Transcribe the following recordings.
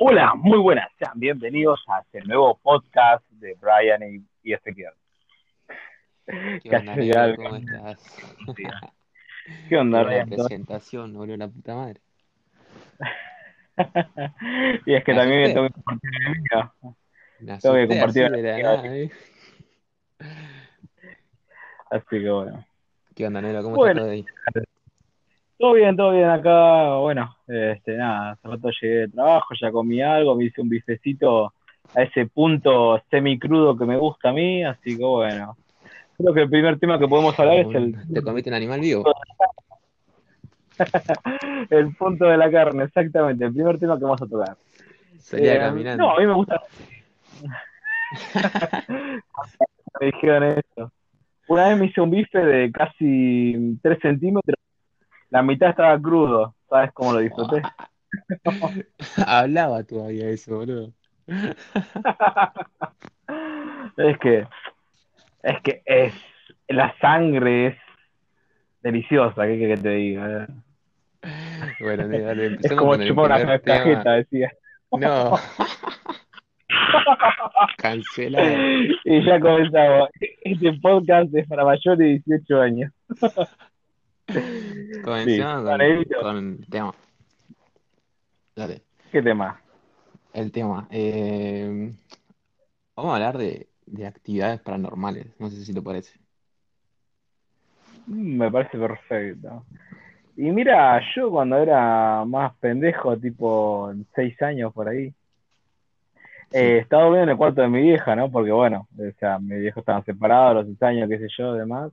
Hola, muy buenas, sean bienvenidos a este nuevo podcast de Brian y, y Ezequiel. ¿Qué onda, da ¿Cómo estás? ¿Qué onda, Brian? presentación, boludo, la puta madre. y es que también tengo que compartir el mío. Tengo que compartir el ¿eh? Así que bueno. ¿Qué onda, negro? ¿Cómo Bueno. está todo ahí? Todo bien, todo bien acá. Bueno, este, nada, hace rato llegué de trabajo, ya comí algo, me hice un bifecito a ese punto semicrudo que me gusta a mí, así que bueno. Creo que el primer tema que podemos hablar es el, ¿Te comiste un animal vivo? el punto de la carne, exactamente, el primer tema que vamos a tocar. Salía Eh, caminando. No, a mí me gusta. me dijeron eso. Una vez me hice un bife de casi 3 centímetros, la mitad estaba crudo, ¿sabes cómo lo disfruté? Hablaba todavía eso, boludo. es que, es que es, la sangre es deliciosa, ¿qué que te diga? Bueno, dale, Es como con chupar una cajeta, decía. No. Cancelado. Y ya comenzamos. Este podcast es para mayores de 18 años. Comencemos con, el tema. Dale. ¿Qué tema? El tema. eh, vamos a hablar de, de actividades paranormales. No sé si te parece. Mm, Me parece perfecto. Y mira, yo cuando era más pendejo, tipo 6 años por ahí, eh, estaba durmiendo en el cuarto de mi vieja, ¿no? Porque bueno, o sea, mis viejos estaban separados a los 6 años, qué sé yo, demás.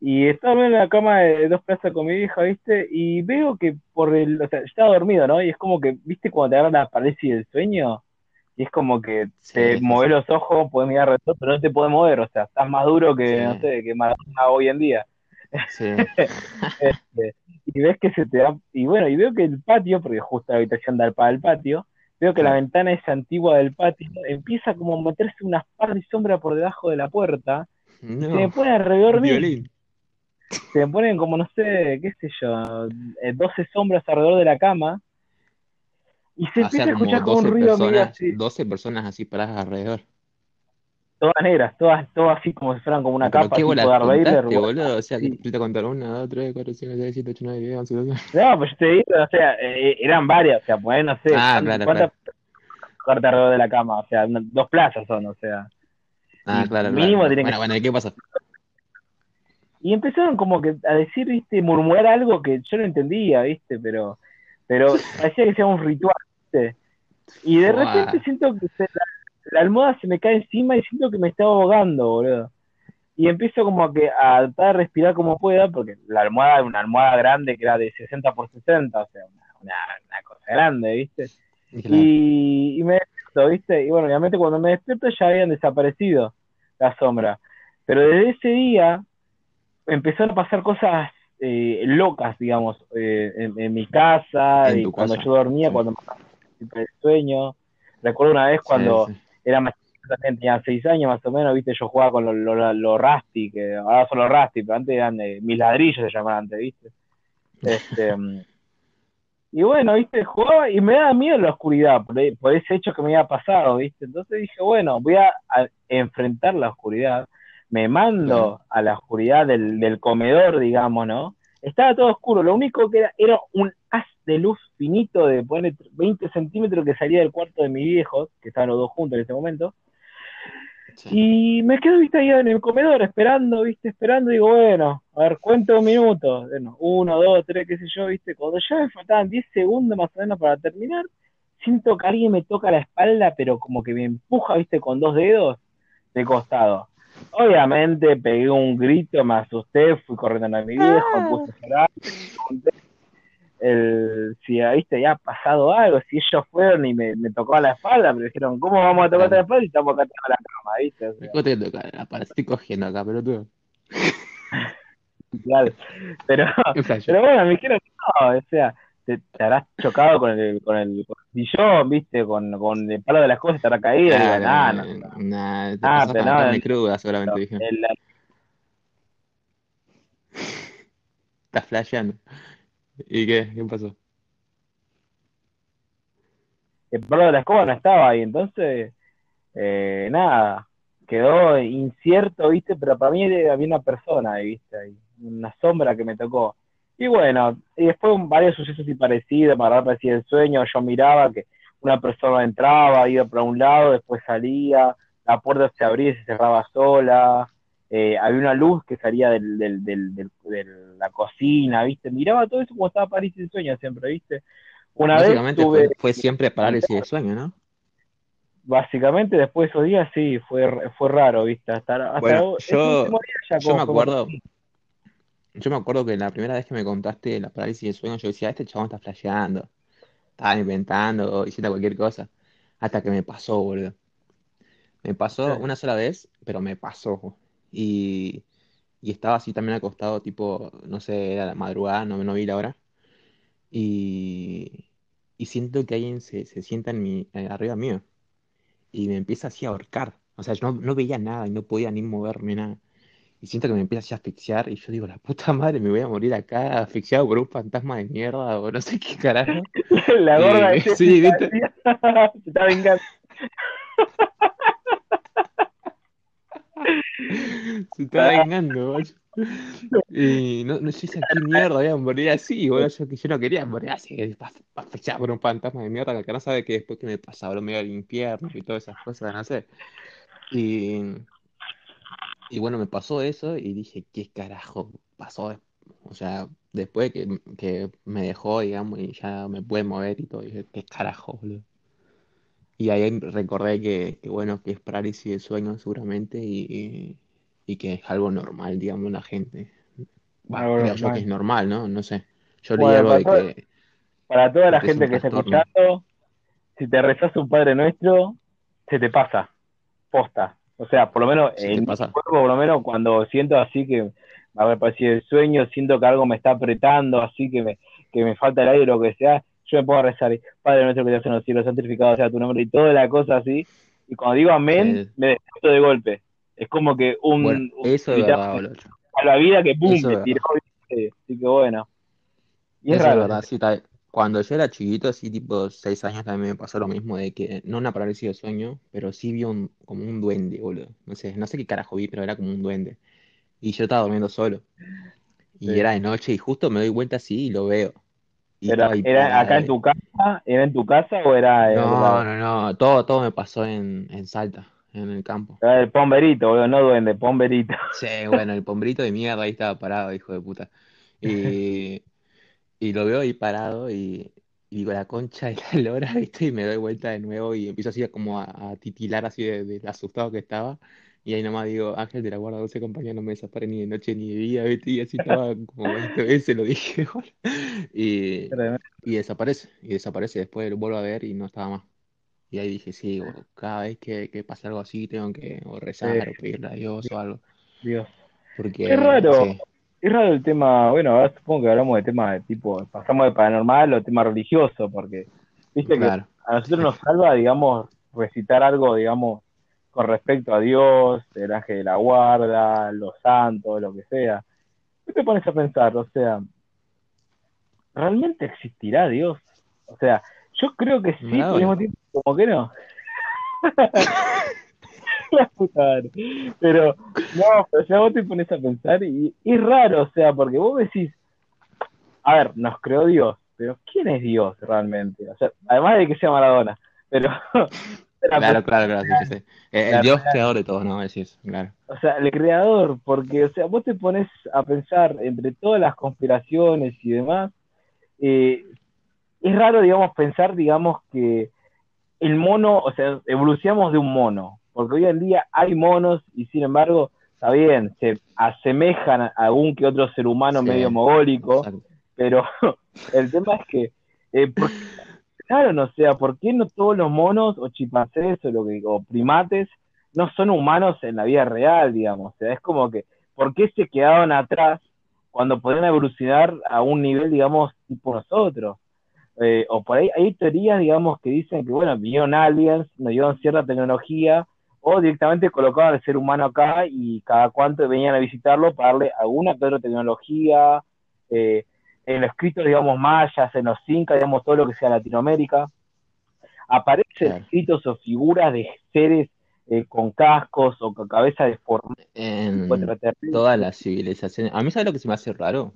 Y estaba en la cama de dos plazas con mi vieja, ¿viste? Y veo que por el, o sea, yo estaba dormido, ¿no? Y es como que, ¿viste cuando te agarra la parálisis del sueño? Y es como que Sí, te mueves los ojos, puedes mirar alrededor, pero no te puedes mover, o sea, estás más duro que, Sí. no sé, que Maradona hoy en día. Sí. Este, y ves que se te da, y bueno, y veo que el patio, porque justo la habitación da para el patio, veo que la ventana esa antigua del patio empieza como a meterse unas par de sombra por debajo de la puerta, se me pone alrededor mío. Se ponen como, no sé, qué sé yo, eh, 12 sombras alrededor de la cama, y se empieza a escuchar como como un 12 ruido medio personas, así, 12 personas así paradas alrededor. todas negras, todas, todas así como si fueran como una Pero capa qué Vader, contaste, bueno, boludo. O sea, sí. te pusiste a contar 1, 2, 3, 4, 5, 6, 7, 8, 9, 10, 11, 12. No, pues yo te digo, o sea, eh, eran varias, o sea, pues no sé, Ah, ¿cuántas claro, cuántas claro. alrededor de la cama? O sea, una- dos plazas son, o sea, Ah, claro, mínimo claro. tienen que Bueno, bueno, ¿y qué pasó? Y empezaron como que a decir, viste, murmurar algo que yo no entendía, viste, pero, pero parecía que sea un ritual, viste. Y de repente siento que se- la, la almohada se me cae encima y siento que me está ahogando, boludo. Y empiezo como que a tratar de respirar como pueda, porque la almohada era una almohada grande que era de 60 por 60, o sea, una, una, una cosa grande, viste. Claro. Y, y me despierto, ¿viste? Y bueno, obviamente cuando me despierto ya habían desaparecido las sombras. Pero desde ese día empezaron a pasar cosas eh, locas, digamos, eh, en, en mi casa, En y cuando casa, yo dormía, sí. cuando me el sueño. Recuerdo una vez cuando sí. era más también tenía seis años más o menos, ¿viste? Yo jugaba con los lo, lo Rusty, que ahora son los Rusty, pero antes eran de mis ladrillos se llamaban antes, ¿viste? Este, y bueno, viste, jugaba y me daba miedo la oscuridad por, por ese hecho que me había pasado, viste. Entonces dije, bueno, voy a, a enfrentar la oscuridad. Me mando a la oscuridad del, del comedor, digamos, ¿no? Estaba todo oscuro, lo único que era, era un haz de luz finito de poner 20 centímetros que salía del cuarto de mis viejos, que estaban los dos juntos en ese momento. Sí. Y me quedo, viste, ahí en el comedor esperando, viste, esperando, y digo, bueno, a ver, cuento un minuto, bueno, uno, dos, tres, qué sé yo, viste, cuando ya me faltaban 10 segundos más o menos para terminar, siento que alguien me toca la espalda, pero como que me empuja, viste, con dos dedos de costado. Obviamente pegué un grito, me asusté, fui corriendo a mi viejo, me puse a llorar, el, si viste, había pasado algo, si ellos fueron y me, me tocó la espalda, pero dijeron, ¿cómo vamos a tocarte la espalda y estamos acá en la cama, viste? O sea, ¿Cómo te toca? Ah, para, estoy cogiendo acá, pero tú. claro. Pero, pero bueno, me dijeron que no, o sea, te, te habrás chocado con el, con el, con el sillón, viste, con, con el palo de las cosas, te habrá caído, Claro, nah, no, no, nah, te Ah, pasás pero con la no, carne el- cruda, seguramente dije. el- Estás flasheando. ¿Y qué? ¿Qué pasó? el perro de la escoba no estaba ahí, entonces, eh, nada, quedó incierto, ¿viste? Pero para mí había una persona ahí, ¿viste? una sombra que me tocó. Y bueno, y después varios sucesos y parecidos, para parecía el sueño, yo miraba que una persona entraba, iba para un lado, después salía, la puerta se abría y se cerraba sola, eh, había una luz que salía del, del, del, de la cocina, ¿viste? Miraba todo eso como estaba parálisis de sueño siempre, ¿viste? Una Básicamente vez fue, siempre parálisis de sueño, ¿no? Básicamente después de esos días sí, fue, fue raro, ¿viste? Hasta, bueno, yo, yo me acuerdo... Yo me acuerdo que la primera vez que me contaste la parálisis de sueño, yo decía, este chabón está flasheando, estaba inventando, diciendo cualquier cosa. Hasta que me pasó, boludo. Me pasó una sola vez, pero me pasó. Y, y estaba así también acostado, tipo, no sé, era la madrugada, no, no vi la hora. Y, y siento que alguien se, se sienta en mi, eh, arriba mío. Y me empieza así a ahorcar. O sea, yo no, no veía nada y no podía ni moverme nada. Y siento que me empieza a asfixiar. Y yo digo, la puta madre, me voy a morir acá asfixiado por un fantasma de mierda o no sé qué carajo. la gorda de sí, ¿viste? se está vengando. Se está vengando, Y no, no sé si qué mierda voy a morir así, boludo. Yo, yo no quería morir así, fechar por un fantasma de mierda que no sabe que después que me pasa, boludo, me iba al infierno y todas esas cosas, no sé. Y, y bueno, me pasó eso y dije, ¿qué carajo pasó? O sea, después que, que me dejó, digamos, y ya me puede mover y todo, dije, ¿qué carajo, boludo? Y ahí recordé que, que, bueno, que es parálisis de sueño seguramente y, y que es algo normal, digamos, la gente. Bueno, yo que es normal, ¿no? No sé. Yo leí algo de que... Para toda la gente que está escuchando, si te rezas un Padre Nuestro, se te pasa. Posta. O sea, por lo menos en mi cuerpo, por lo menos cuando siento así que a ver, parece el sueño, siento que algo me está apretando, así que me, que me falta el aire o lo que sea, yo me puedo rezar, Padre nuestro que te en los cielos, santificado sea tu nombre, y toda la cosa así, y cuando digo amén, me despierto de golpe. Es como que un... eso es verdad, A la vida que pum, me tiró, así que bueno. Y es raro. verdad, sí, Cuando yo era chiquito, así tipo seis años, también me pasó lo mismo, de que no una parálisis de sueño, pero sí vi un, como un duende, boludo. No sé, no sé qué carajo vi, pero era como un duende. Y yo estaba durmiendo solo. Y era de noche y justo me doy vuelta así y lo veo. ¿Era, acá en tu casa? ¿Era en tu casa o era.? No, no, no. Todo, todo me pasó en, en Salta, en el campo. El pomberito, boludo, no duende, pomberito. Sí, bueno, el pomberito de mierda ahí estaba parado, hijo de puta. Y, y lo veo ahí parado y, digo, la concha de la lora, ¿viste? Y me doy vuelta de nuevo y empiezo así como a, titilar así de, de, asustado que estaba. Y ahí nomás digo, Ángel de la Guarda 12 compañía no me desapare ni de noche ni de día, ¿viste? Y así estaba como 20 veces, lo dije. y, y desaparece, y desaparece. Después lo vuelvo a ver y no estaba más. Y ahí dije, sí, cada vez que, que pasa algo así tengo que o rezar o pedirle a Dios o algo. Dios. Porque, es raro. Es raro el tema, bueno, ahora supongo que hablamos de temas de tipo, pasamos de paranormal o tema religioso, porque, viste que a nosotros nos salva, digamos, recitar algo, digamos, con respecto a Dios, el ángel de la guarda, los santos, lo que sea. ¿Qué te pones a pensar? O sea, ¿realmente existirá Dios? O sea, yo creo que sí, pero al mismo tiempo como que no. la puta Pero, no, pero ya vos te pones a pensar y, es raro, o sea, porque vos decís, a ver, nos creó Dios, pero ¿quién es Dios realmente? O sea, además de que sea Maradona, pero Claro, claro, claro, sí, sí. Eh, el Dios creador de todo, ¿no? Decís, claro. O sea, el creador, porque, o sea, vos te pones a pensar entre todas las conspiraciones y demás, eh, es raro, digamos, pensar, digamos, que el mono, o sea, evolucionamos de un mono, porque hoy en día hay monos y sin embargo, está bien, se asemejan a algún que otro ser humano medio mogólico, pero el tema es que, eh, Claro, no sea, ¿por qué no todos los monos o chimpancés o, lo que, o primates no son humanos en la vida real, digamos? O sea, es como que, ¿por qué se quedaban atrás cuando podían evolucionar a un nivel, digamos, tipo nosotros? Eh, o por ahí hay teorías, digamos, que dicen que, bueno, vinieron aliens, nos dieron cierta tecnología, o directamente colocaban al ser humano acá y cada cuánto venían a visitarlo para darle alguna otra tecnología, eh, en los escritos, digamos, mayas, en los incas, digamos, todo lo que sea Latinoamérica. aparecen escritos o figuras de seres eh, con cascos o con cabeza deformada, En todas las civilizaciones. A mí, ¿sabes lo que se me hace raro?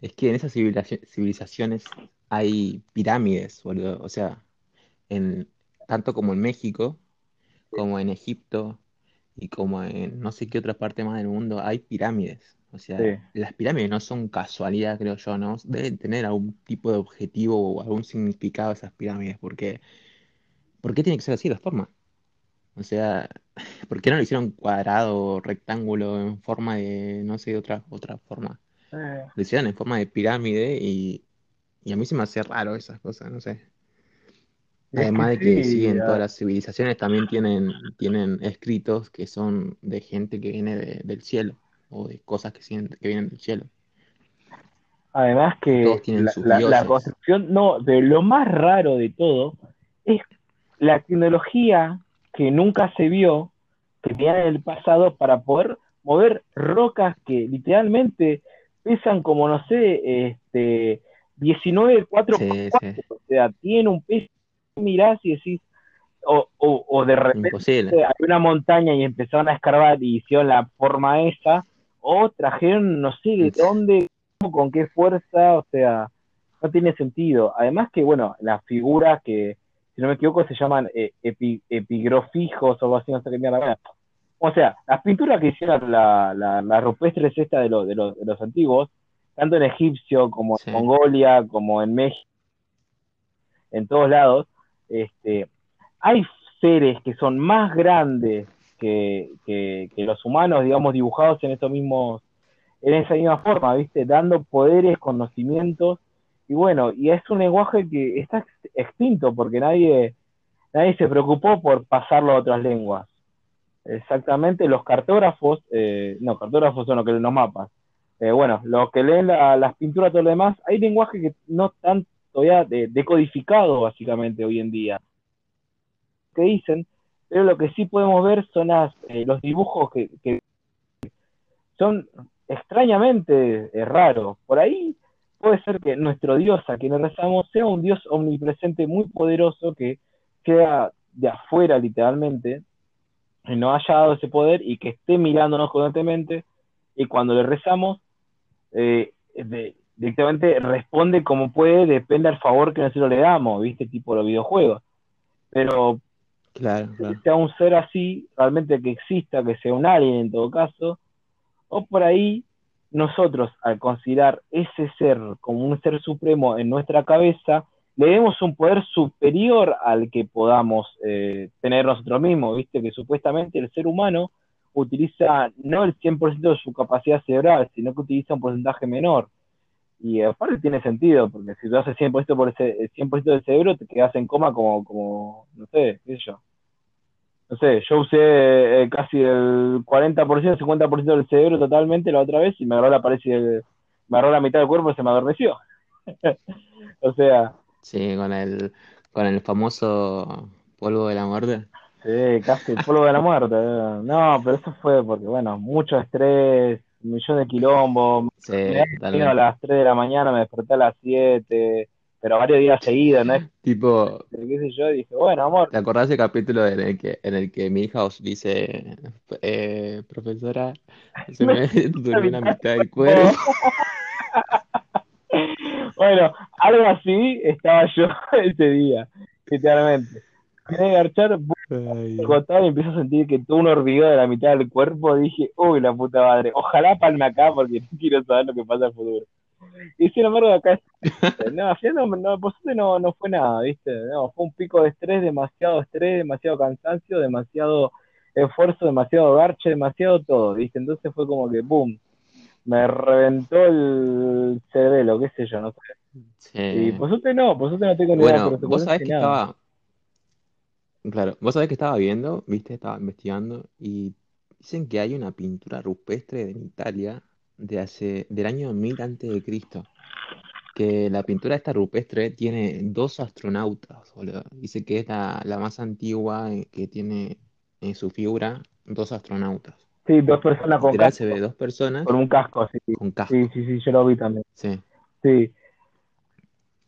Es que en esas civilizaci- civilizaciones hay pirámides, boludo. O sea, en, tanto como en México, como en Egipto y como en no sé qué otra parte más del mundo, hay pirámides. O sea, Sí. las pirámides no son casualidad, creo yo, ¿no? Deben tener algún tipo de objetivo o algún significado esas pirámides, porque ¿por qué tiene que ser así la forma? O sea, ¿por qué no lo hicieron cuadrado, rectángulo, en forma de, no sé, otra, otra forma? Eh, Lo hicieron en forma de pirámide y, y a mí se me hace raro esas cosas, no sé. Además de que sí, siguen todas ah, las civilizaciones, también tienen, tienen escritos que son de gente que viene de- del cielo o de cosas que, siguen- que vienen del cielo. además que la, construcción, no, pero lo más raro de todo es la tecnología que nunca se vio, que tenían en el pasado para poder mover rocas que literalmente pesan como, no sé, este, 19 4 Sí, por sí, 4 o sea, tienen un peso, mirás y decís, o, o, o de repente imposible. hay una montaña y empezaron a escarbar y hicieron la forma esa, o trajeron no sé de dónde, con qué fuerza, o sea, no tiene sentido. Además que, bueno, las figuras que, si no me equivoco, se llaman eh, epi- epigrofijos o algo así, no sé qué mierda. O sea, las pinturas que hicieron la, la, las rupestres esta de, los de, los, de los antiguos, tanto en egipcio como en Sí. Mongolia, como en México, en todos lados, este, hay seres que son más grandes que, que, los humanos, digamos, dibujados en estos mismos, en esa misma forma, ¿viste? Dando poderes, conocimientos, y bueno, y es un lenguaje que está ex- extinto porque nadie, nadie se preocupó por pasarlo a otras lenguas. Exactamente, los cartógrafos, eh, no, cartógrafos son los que leen los mapas. Eh, bueno, los que leen la- las pinturas, todo lo demás, hay lenguaje que no están todavía de- decodificado básicamente hoy en día. Que dicen, pero lo que sí podemos ver son las, eh, los dibujos que, que son extrañamente eh, raros. Por ahí puede ser que nuestro Dios a quien rezamos sea un Dios omnipresente muy poderoso que queda de afuera literalmente y nos haya dado ese poder y que esté mirándonos constantemente y cuando le rezamos eh, de- directamente responde como puede, depende del favor que nosotros le damos, ¿viste? Tipo los videojuegos. Pero claro. sea un ser así, realmente que exista, que sea un alien en todo caso, o por ahí nosotros al considerar ese ser como un ser supremo en nuestra cabeza, le demos un poder superior al que podamos eh, tener nosotros mismos, viste que supuestamente el ser humano utiliza no el 100% de su capacidad cerebral, sino que utiliza un porcentaje menor. Y aparte tiene sentido, porque si tú haces 100% por ese, el 100% del cerebro, te quedas en coma como, como no sé, qué sé yo. No sé, yo usé eh, casi el 40%, 50% del cerebro totalmente la otra vez y me agarró la pared el- me agarró la mitad del cuerpo y se me adormeció. o sea, Sí, con el, con el famoso polvo de la muerte. sí, casi el polvo de la muerte. eh. No, pero eso fue porque, bueno, mucho estrés, millón de quilombos. Sí, Me dormido a las 3 de la mañana, me desperté a las 7, pero varios días seguidos, ¿no? Tipo, qué sé yo, y dije, bueno, amor, ¿te acordás del capítulo en el que, en el que Milhouse dice, eh, profesora, se me durmió la mitad del cuerpo? Bueno, algo así estaba yo ese día, literalmente. Quería garchar, Y empiezo a sentir que todo un hormigueo de la mitad del cuerpo. Dije, uy, la puta madre, ojalá palme acá porque no quiero saber lo que pasa en el futuro. Y sin embargo, acá, no, al final no, no, por suerte no, no fue nada, ¿viste? No, fue un pico de estrés, demasiado estrés, demasiado cansancio, demasiado esfuerzo, demasiado garche, demasiado todo, ¿viste? Entonces fue como que, boom, me reventó el cerebelo, qué sé yo, no sé. Y por suerte no, por suerte no tengo ni idea por vos sabés que nada. estaba, claro, vos sabés que estaba viendo, viste, estaba investigando y dicen que hay una pintura rupestre en Italia de hace, del año 1000 antes de Cristo, que la pintura esta rupestre tiene dos astronautas, boludo. Dice que es la, la más antigua eh, que tiene en su figura dos astronautas. Sí, dos personas con Literal se ve casco, dos personas con un casco, sí. con casco. Sí, sí, sí, yo lo vi también. Sí. Sí.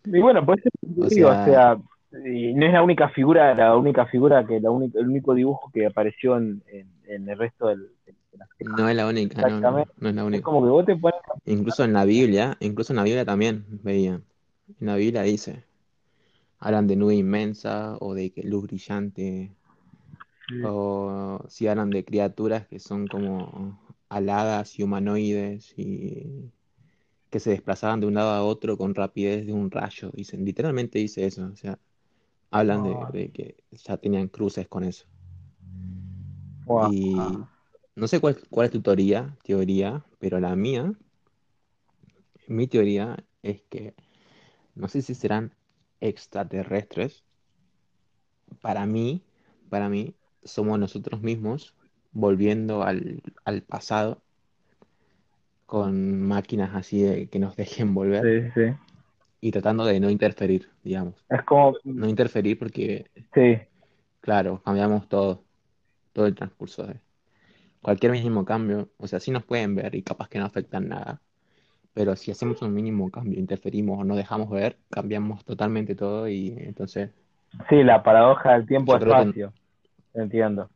Y bueno, te O digo, o sea, sea, y no es la única figura, la única figura que la única, el único dibujo que apareció en, en, en el resto del, de las No es la única, no, no, es la Es única. como que vos te pones Incluso en la Biblia, incluso en la Biblia también veía. En la Biblia dice, hablan de nube inmensa o de luz brillante, o si hablan de criaturas que son como aladas y humanoides y que se desplazaban de un lado a otro con rapidez de un rayo. Dicen, literalmente dice eso. O sea, hablan de, Wow. de que ya tenían cruces con eso. Wow. Y no sé cuál, cuál es tu teoría, teoría, pero la mía, mi teoría es que no sé si serán extraterrestres. Para mí, para mí, somos nosotros mismos volviendo al, al pasado con máquinas así de que nos dejen volver Sí, sí. Y tratando de no interferir, digamos. Es como, No interferir porque, sí, claro, cambiamos todo, todo el transcurso de cualquier mínimo cambio. O sea, sí nos pueden ver y capaz que no afectan nada. Pero si hacemos un mínimo cambio, interferimos o no dejamos ver, cambiamos totalmente todo y entonces, sí, la paradoja del creo que, tiempo-espacio, entiendo.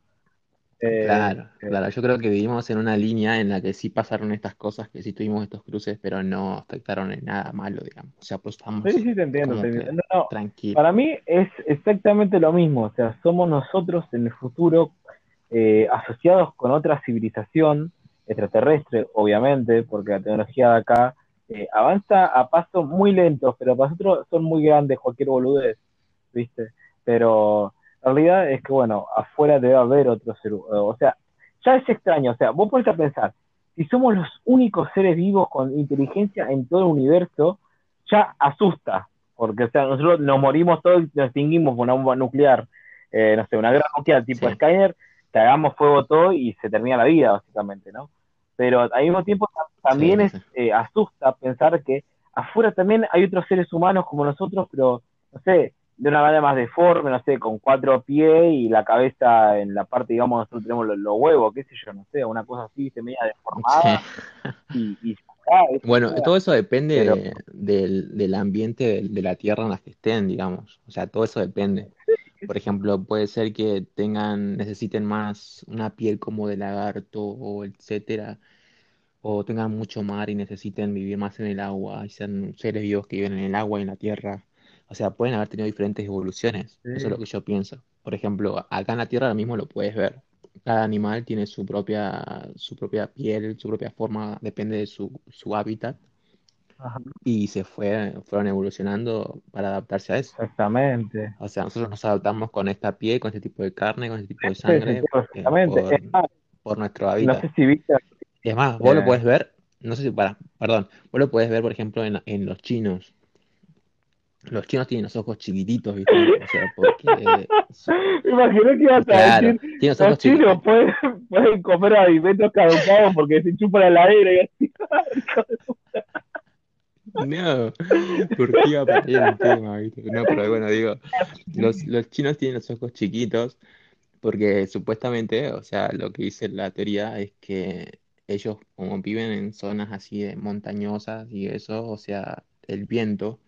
Eh, claro, eh, claro, yo creo que vivimos en una línea en la que sí pasaron estas cosas, que sí tuvimos estos cruces, pero no afectaron en nada malo, digamos. O sea, pues sí, estamos sí, te entiendo, te. No, no, tranquilos. para mí es exactamente lo mismo, o sea, somos nosotros en el futuro eh, asociados con otra civilización extraterrestre, obviamente, porque la tecnología de acá eh, avanza a pasos muy lentos, pero para nosotros son muy grandes, cualquier boludez, ¿viste? Pero la realidad es que, bueno, afuera debe haber otro ser, o sea, ya es extraño, o sea, vos pones a pensar, si somos los únicos seres vivos con inteligencia en todo el universo, ya asusta, porque, o sea, nosotros nos morimos todos y nos extinguimos con una bomba nuclear, eh, no sé, una guerra nuclear tipo Sí, Skyner, que hagamos fuego todo y se termina la vida, básicamente, ¿no? Pero al mismo tiempo también sí, es eh, asusta pensar que afuera también hay otros seres humanos como nosotros, pero no sé, de una manera más deforme, no sé, con cuatro pies y la cabeza en la parte, digamos, nosotros tenemos los, los huevos, qué sé yo, no sé, una cosa así, se media deformada Sí. y, y ah, es- Bueno, todo eso depende pero de- del, del ambiente de, de la tierra en la que estén, digamos. O sea, todo eso depende. Por ejemplo, puede ser que tengan, necesiten más una piel como de lagarto o etcétera, o tengan mucho mar y necesiten vivir más en el agua y sean seres vivos que viven en el agua y en la tierra. O sea, pueden haber tenido diferentes evoluciones. Eso es lo que yo pienso. Por ejemplo, acá en la tierra ahora mismo lo puedes ver. Cada animal tiene su propia, su propia piel, su propia forma, depende de su, su hábitat ajá, y se fue, fueron evolucionando para adaptarse a eso. exactamente. O sea, nosotros nos adaptamos con esta piel, con este tipo de carne, con este tipo de sangre, eh, perfectamente. por, Es más, por nuestro no hábitat. sé si viste, es más, vos lo podés ver, no sé si, para, perdón, vos lo podés ver, por ejemplo, en, en los chinos. Los chinos tienen los ojos chiquititos, ¿viste? O sea, porque... imaginé que ibas a decir, tienen los chinos chiquitos. pueden, pueden comer alimentos caducados porque se chupa la heladera y así. No, porque iba por ahí el tema, ¿viste? No, pero bueno, digo, los, los chinos tienen los ojos chiquitos porque supuestamente, o sea, lo que dice la teoría es que ellos como viven en zonas así de montañosas y eso, o sea, el viento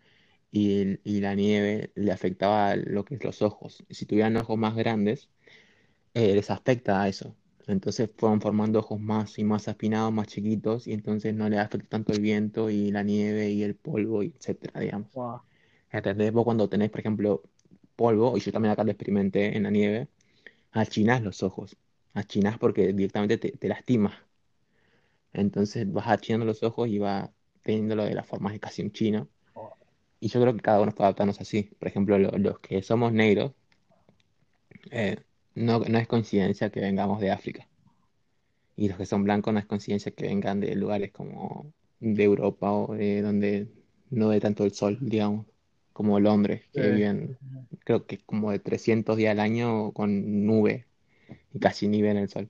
y, el- y la nieve le afectaba lo que es los ojos. Y si tuvieran ojos más grandes, eh, les afecta a eso. Entonces fueron formando ojos más y más afinados, más chiquitos, y entonces no les afecta tanto el viento y la nieve y el polvo, y etcétera, digamos. Wow. ¿Entendés? Vos cuando tenés, por ejemplo, polvo, y yo también acá lo experimenté en la nieve, achinás los ojos. Achinás porque directamente te, te lastimas. Entonces vas achinando los ojos y vas teniéndolo de la forma de casi un chino. Y yo creo que cada uno está adaptándose así. Por ejemplo, lo- los que somos negros, eh, no, no es coincidencia que vengamos de África. Y los que son blancos no es coincidencia que vengan de lugares como de Europa o de donde no ve tanto el sol, digamos, como Londres, que Sí. viven, creo que como de 300 días al año con nube y casi ni ven el sol.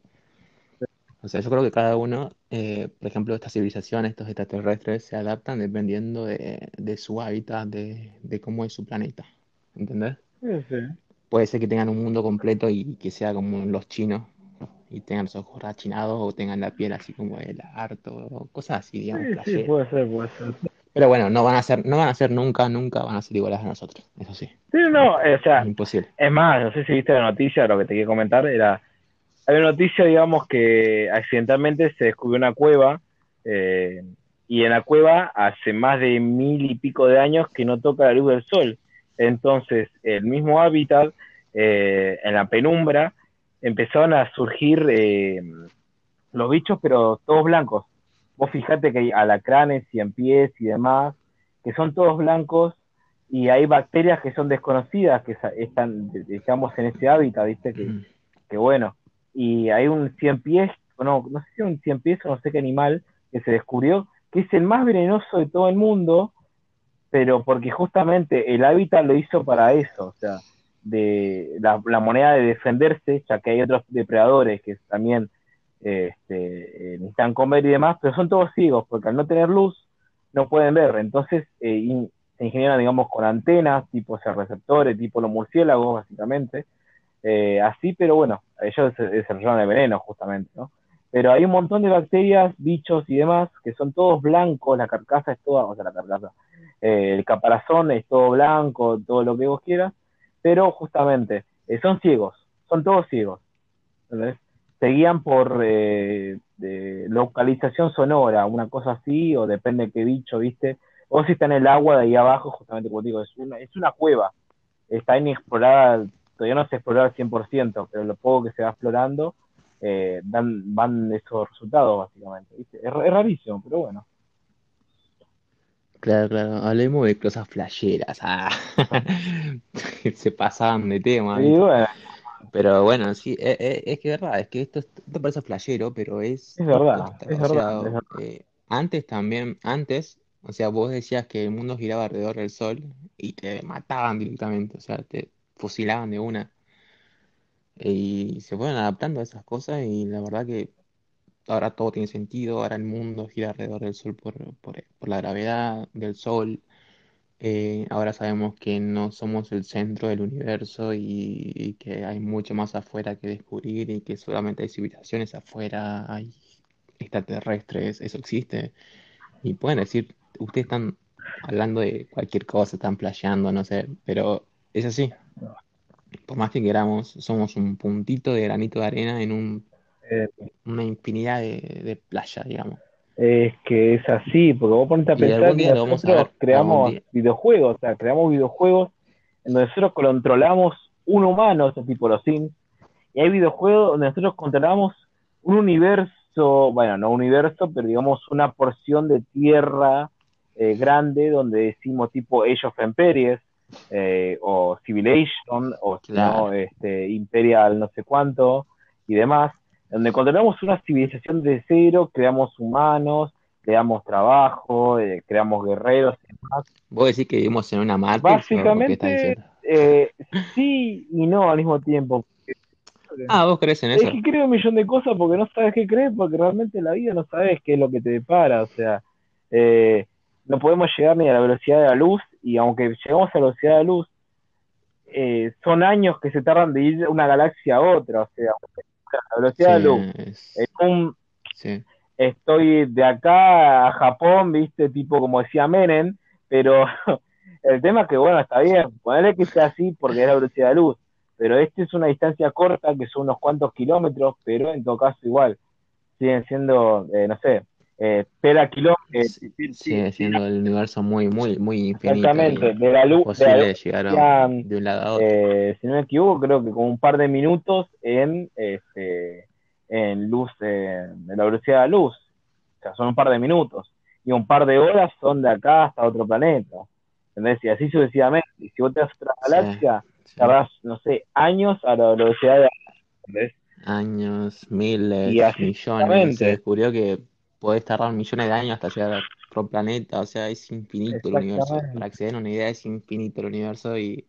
O sea, yo creo que cada uno, eh, por ejemplo, estas civilizaciones, estos extraterrestres, se adaptan dependiendo de, de su hábitat, de, de cómo es su planeta. ¿Entendés? Sí, sí. Puede ser que tengan un mundo completo y que sea como los chinos y tengan los ojos rachinados o tengan la piel así como el harto o cosas así, digamos, Sí, sí, puede ser, puede ser. Pero bueno, no van a ser, no van a ser nunca, nunca van a ser iguales a nosotros, eso sí. Sí, no, o sea, Es imposible. es más, no sé si viste la noticia, lo que te quería comentar era, hay una noticia, digamos, que accidentalmente se descubrió una cueva, eh, y en la cueva hace más de mil y pico de años que no toca la luz del sol. Entonces, el mismo hábitat, eh, en la penumbra, empezaron a surgir eh, los bichos, pero todos blancos. Vos fijate que hay alacranes, cien pies y demás, que son todos blancos, y hay bacterias que son desconocidas, que están, digamos, en ese hábitat, ¿viste? Que, Mm. que bueno. Y hay un cien pies, no, no sé si un cien pies o no sé qué animal, que se descubrió, que es el más venenoso de todo el mundo, pero porque justamente el hábitat lo hizo para eso, o sea, de la, la moneda de defenderse, ya que hay otros depredadores que también este, eh, necesitan comer y demás, pero son todos ciegos, porque al no tener luz no pueden ver, entonces eh, se ingenieran, digamos, con antenas, tipo o receptores, tipo los murciélagos, básicamente, eh, así, pero bueno, ellos desarrollaron el veneno, justamente, ¿no? Pero hay un montón de bacterias, bichos y demás, que son todos blancos, la carcasa es toda, o sea, la carcasa, eh, el caparazón es todo blanco, todo lo que vos quieras, pero justamente eh, son ciegos, son todos ciegos. ¿entendés? Se guían por eh, de localización sonora, una cosa así, o depende de qué bicho, ¿viste? O si está en el agua de ahí abajo, justamente como digo, es una, es una cueva, está inexplorada, todavía no se exploró al 100%, pero lo poco que se va explorando, eh, dan, van esos resultados, básicamente, ¿viste? Es, es rarísimo, pero bueno. Claro, claro, hablemos de cosas flasheras. Ah. Se pasaban de tema, Pero bueno, sí, e- e- es, que es verdad, es que esto, es- esto parece flashero, pero es, es verdad, es verdad, es verdad. eh, antes también, antes, o sea, vos decías que el mundo giraba alrededor del sol y te mataban directamente, o sea, te fusilaban de una. Y se fueron adaptando a esas cosas y la verdad que ahora todo tiene sentido, ahora el mundo gira alrededor del sol por, por, por la gravedad del sol. Eh, ahora sabemos que no somos el centro del universo y, y que hay mucho más afuera que descubrir y que solamente hay civilizaciones afuera, hay extraterrestres, eso existe. Y pueden decir, ustedes están hablando de cualquier cosa, están playando, no sé, pero es así. Por más que queramos, somos un puntito de granito de arena en un, Eh, una infinidad de, de playa, digamos. Es que es así, porque vos ponete a pensar que ver, nosotros creamos videojuegos, o sea, creamos videojuegos en donde nosotros controlamos un humano, o sea, tipo los Sims, y hay videojuegos donde nosotros controlamos un universo, bueno, no universo, pero digamos una porción de tierra eh, grande donde decimos tipo Age of Empires, eh, o Civilization, o no, este, Imperial no sé cuánto, y demás, donde controlamos una civilización de cero, creamos humanos, creamos trabajo, eh, creamos guerreros y demás. ¿Vos decís que vivimos en una Matrix Básicamente, eh, sí y no al mismo tiempo. Ah, ¿vos crees en Es eso? que creo un millón de cosas porque no sabes qué creer, porque realmente en la vida no sabes qué es lo que te depara. O sea, eh, no podemos llegar ni a la velocidad de la luz, y aunque llegamos a la velocidad de la luz, eh, son años que se tardan de ir de una galaxia a otra. O sea, la velocidad de la luz. Es- un, sí. estoy de acá a Japón, viste, tipo como decía Menem, pero el tema es que, bueno, está bien, ponerle que sea así porque es la velocidad de luz, pero este es una distancia corta, que son unos cuantos kilómetros, pero en todo caso igual, siguen siendo, eh, no sé, eh, pera kilómetros, S- Sigue siendo el universo muy, muy, muy infinito exactamente, de la luz, de la luz de llegar a- serían, de un lado a otro. eh, si no me equivoco, creo que como un par de minutos en, este, en luz, eh, de la velocidad de la luz. O sea, son un par de minutos. Y un par de horas son de acá hasta otro planeta. ¿Entendés? Y así sucesivamente. Y si vos te vas a otra galaxia, sí. tardás, no sé, años a la velocidad de la ¿entendés? Años, miles, millones. Se descubrió que podés tardar millones de años hasta llegar a otro planeta. O sea, es infinito el universo. Para acceder a una idea es infinito el universo. Y,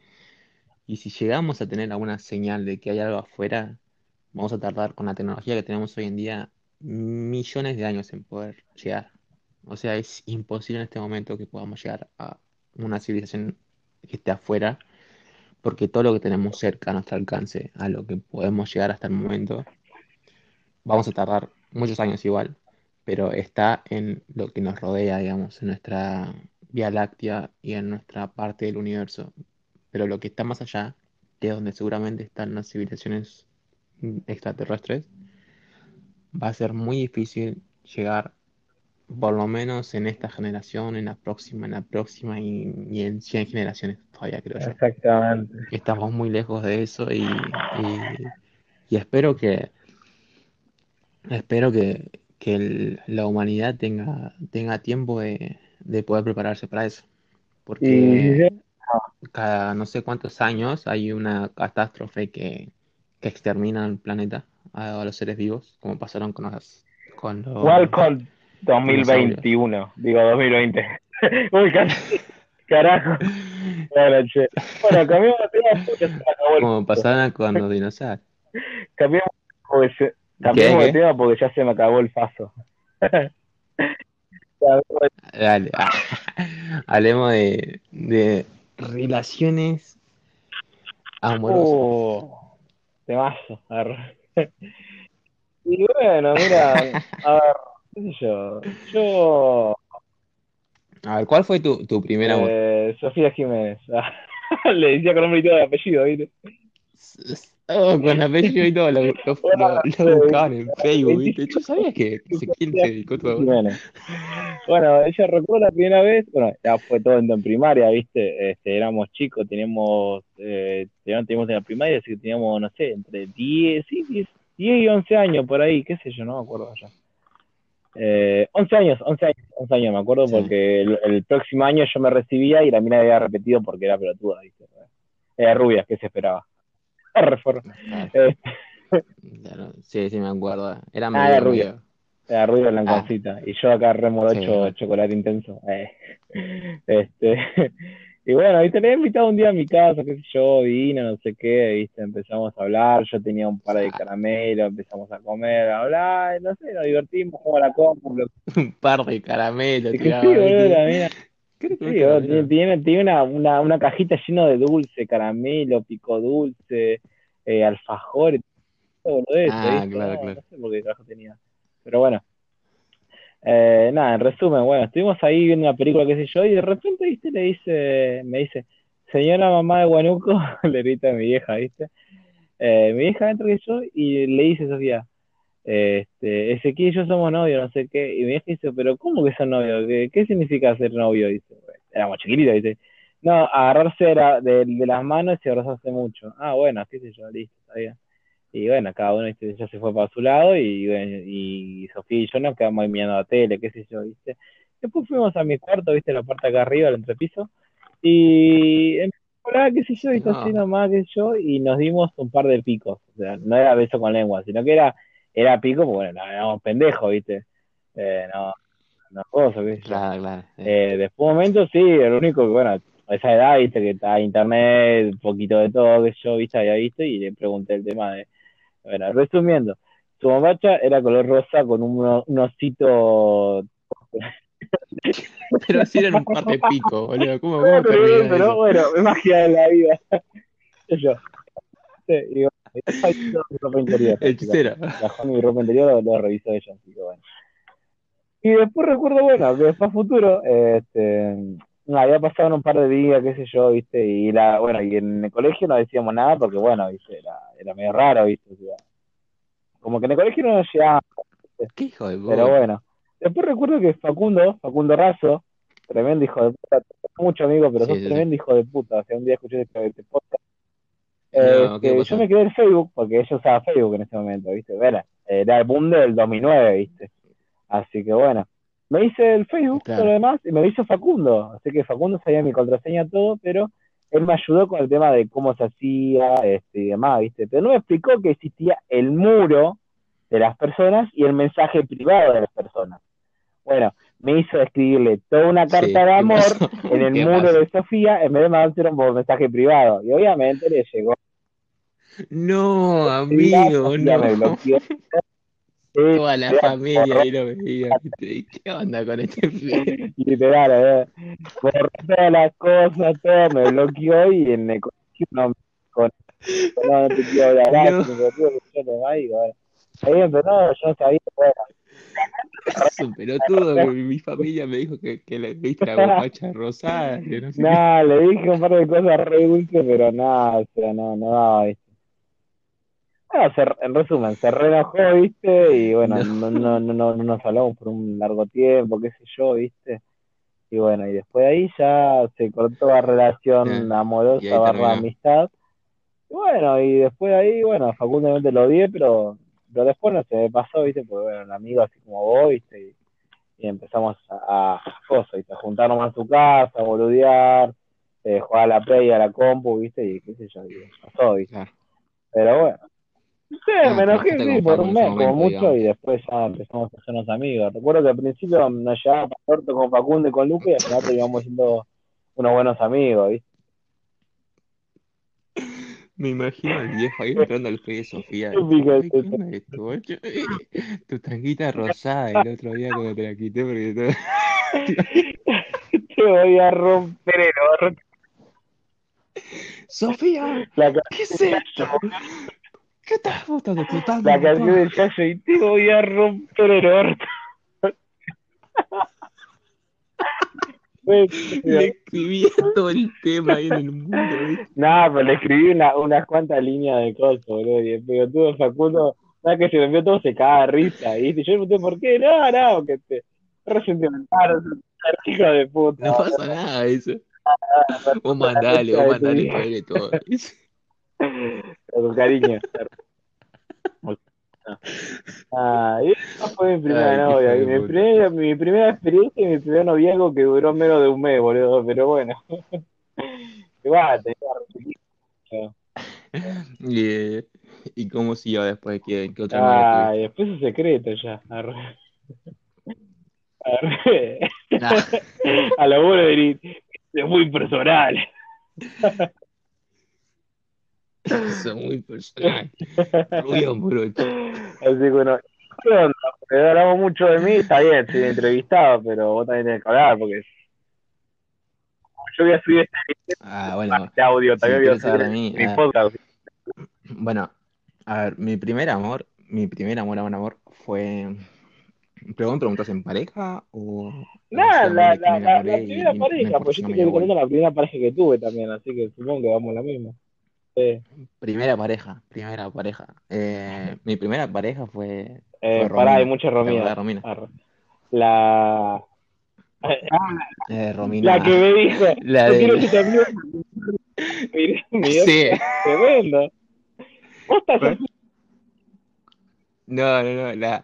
y si llegamos a tener alguna señal de que hay algo afuera, vamos a tardar con la tecnología que tenemos hoy en día millones de años en poder llegar. O sea, es imposible en este momento que podamos llegar a una civilización que esté afuera, porque todo lo que tenemos cerca a nuestro alcance, a lo que podemos llegar hasta el momento, vamos a tardar muchos años igual, pero está en lo que nos rodea, digamos, en nuestra Vía Láctea y en nuestra parte del universo. Pero lo que está más allá, que es donde seguramente están las civilizaciones extraterrestres, va a ser muy difícil llegar, por lo menos en esta generación, en la próxima, en la próxima y, y en 100 generaciones todavía creo yo. Exactamente. Estamos muy lejos de eso y, y- y espero que espero que, que el- la humanidad tenga, tenga tiempo de, de poder prepararse para eso. Y Porque cada no sé cuántos años hay una catástrofe que, que extermina el planeta a, a los seres vivos, como pasaron con los, con los Welcome 2021, digo 2020. Uy, casi- carajo. Bueno, che. Bueno, cambiamos de tema como pasaron con los dinosaurios. Cambiamos, porque se- cambiamos ¿Qué, de tema porque ya se me acabó el paso. Dale, hablemos de, de relaciones amorosas. Oh, temazo. arre. Y bueno, mira, a ver, qué sé yo. Yo, A ver, ¿cuál fue tu, tu primer amor? eh, Sofía Jiménez. Le decía con nombre y todo de apellido, ¿viste? Oh, con apellido y todo, lo, lo- Bueno, lo- lo buscaban en Facebook, ¿viste? Yo sabía que, se- quién se dedicó todo. Jiménez. Bueno, ella recuerdo la primera vez, bueno, ya fue todo en, en primaria, ¿viste? Este, éramos chicos, teníamos, eh, teníamos en la primaria, así que teníamos, no sé, entre 10, sí, 10, 10 y 11 años por ahí, qué sé yo, no me acuerdo ya. Eh, 11 años, 11 años, 11 años, me acuerdo, Sí. porque el, el próximo año yo me recibía y la mina había repetido porque era pelotuda, ¿viste? Era rubia, ¿qué se esperaba? Eh, claro, sí, sí, me acuerdo. Era Ah, era rubio. rubio. Era rubia blanconcita. Y yo acá remorocho Sí. chocolate intenso. Eh. Este. Y bueno, viste, le había invitado un día a mi casa, qué sé yo, vino, no sé qué, viste, empezamos a hablar, yo tenía un par de caramelos, empezamos a comer, a hablar, no sé, nos divertimos, jugamos a la compu, lo Un par de caramelos sí, boludo, ¿viste? Creo que Sí, tiene, tiene, tiene una, una, una cajita llena de dulce, caramelo, pico dulce, eh, alfajores, todo lo de eso, Ah, ¿viste? claro, No, claro. no sé por qué carajo tenía. Pero bueno, eh, nada, en resumen, bueno, estuvimos ahí viendo una película, qué sé yo, y de repente, viste, le dice, me dice, señora mamá de Guanuco, le grita a mi vieja, viste, eh, mi vieja dentro que yo, y le dice Sofía, este, Ezequiel y yo somos novios, no sé qué, y mi vieja dice, pero ¿cómo que son novios? ¿Qué, qué significa ser novio? Dice, éramos chiquititos, dice, no, agarrarse de, la- de, de las manos y abrazarse mucho. Ah, bueno, qué sé yo, listo, está bien. Y bueno, cada uno ¿viste? ya se fue para su lado y, bueno, y Sofía y yo nos quedamos ahí mirando la tele, qué sé yo, ¿viste? Después fuimos a mi cuarto, ¿viste? La parte acá arriba, el entrepiso, y empezamos a hablar, qué sé yo, ¿viste? No. Así nomás, qué sé yo, y nos dimos un par de picos. O sea, no era beso con lengua, sino que era, era pico, porque bueno, no, éramos pendejos, ¿viste? Eh, no, no cosa, yo. Claro, claro. sí. Eh, después un momento, sí, el único que, bueno, a esa edad, viste, que está internet, un poquito de todo, que yo, viste, había visto, y le pregunté el tema de, bueno, resumiendo, su bombacha era color rosa con un, un osito, Pero así eran un par de picos, boludo. ¿Cómo, cómo terminás pero eso? bueno, es magia de la vida, yo. Sí, y mi ropa interior, Hechicero. Bajó mi ropa interior, lo, lo revisó ella, así que bueno. Y después recuerdo, bueno, que después futuro, este, no, había pasado un par de días, qué sé yo, viste, y la, bueno, y en el colegio no decíamos nada porque, bueno, viste, era, era medio raro, viste, o sea, como que en el colegio no nos llegábamos, ¿Qué hijo de pero bueno. Después recuerdo que Facundo, Facundo Razo, tremendo hijo de puta, mucho amigo, pero Sí, sos sí, sí. tremendo hijo de puta, o sea, un día escuché este, este No, Este, ¿qué yo me quedé en Facebook, porque ella usaba Facebook en ese momento, ¿viste? Era, era el boom del 2009, ¿viste? Así que bueno, me hice el Facebook, Claro. todo lo demás, y me lo hizo Facundo. Así que Facundo sabía mi contraseña, todo, pero él me ayudó con el tema de cómo se hacía este, y demás, ¿viste? Pero no me explicó que existía el muro de las personas y el mensaje privado de las personas. Bueno, me hizo escribirle toda una carta Sí, de ¿qué amor en el ¿Qué muro pasó? de Sofía en vez de mandárselo por mensaje privado. Y obviamente le llegó. No, amigo, me no. bloqueó. Sí, Toda la familia ahí lo veía. ¿Qué onda con este pibe? literal, eh. Borró todas las cosas, todo, me bloqueó y en el colegio no me con, no, no te quiero hablar, No. me bloqueó, yo va y bueno. Está bien, pero no, yo sabía, bueno, pelotudo, que mi familia me dijo que, que le viste la bombacha rosada, que no sé. Nah, le dije un par de cosas re dulces, pero nada, o sea, no, no daba, ¿viste? Bueno, se- en resumen, se re enojó, ¿viste? Y bueno, no, no, no, no, no nos hablamos por un largo tiempo, qué sé yo, ¿viste? Y bueno, y después de ahí ya se cortó la relación Ah, amorosa barra amistad. Y bueno, y después de ahí, bueno, facundamente lo odié, pero, pero después no se me pasó, ¿viste? Porque bueno, un amigo así como vos, ¿viste? Y, y empezamos a, a cosas, ¿viste? A juntarnos en su casa, a boludear, eh, jugar a la play, a la compu, ¿viste? Y qué sé yo, y pasó, ¿viste? Claro. Pero bueno. Sí, Ah, me enojé sí, por un mes, como mucho, digamos. y después ya empezamos a hacernos amigos. Recuerdo que al principio nos llevaba para orto con Facundo y con Luca, y al final terminamos siendo unos buenos amigos, ¿viste? Me imagino al viejo ahí entrando al fe de Sofía. Típico Ay, ese ¿qué onda esto, guacho? Tu tanguita rosada el otro día cuando te la quité porque todo... Te voy a romper el orto. Sofía, La, ¿qué es esto? ¿Qué estás botando tu tango, la canción del Chayo y te voy a romper el orto. Le escribía todo el tema ahí en el mundo, ¿viste? Nada, pero le escribí una, unas cuantas líneas de cosas, boludo. Y el pelotudo Facundo, nada que se me envió todo, se caga de risa. Y yo le pregunté por qué, no, no, porque te re sentimental, hijo de puta. No pasa nada eso. Vos mandale, vos mandale que todo. Con cariño. Ah, esa fue mi primera novia. Mi puta. primera, mi primera experiencia y mi primer noviazgo que duró menos de un mes, boludo. Pero bueno. Igual, tenía re Y, ¿y cómo siguió después? ¿Qué, qué otra Ah, y después es secreto ya. Arre. Arre. tuviste? A lo bueno de es muy personal. eso es muy personal. Rubio morocho. Así que bueno, ¿qué onda? Porque hablamos mucho de mí, está bien, soy entrevistado, pero vos también tenés que hablar, porque yo voy a subir este, Ah, bueno, este audio, si también voy a quieres subir saber de mí, mi a ver, podcast. bueno, a ver, mi primer amor, mi primer amor, amor, amor fue. ¿Pero vos preguntas en pareja o, si la, la, la, la primera pareja, pues yo te contando la primera pareja que tuve también, así que supongo que vamos a la misma. Sí. Primera pareja, primera pareja. Eh, mi primera pareja fue, fue Eh, pará, hay Romina. muchas ¿Te acordás de Rominas. Romina? Arre. La, Eh, la Romina. que me dijo, La no quiero que te amigo. Mirá, mirá, Sí. tremendo. Vos estás. No, no, no, la,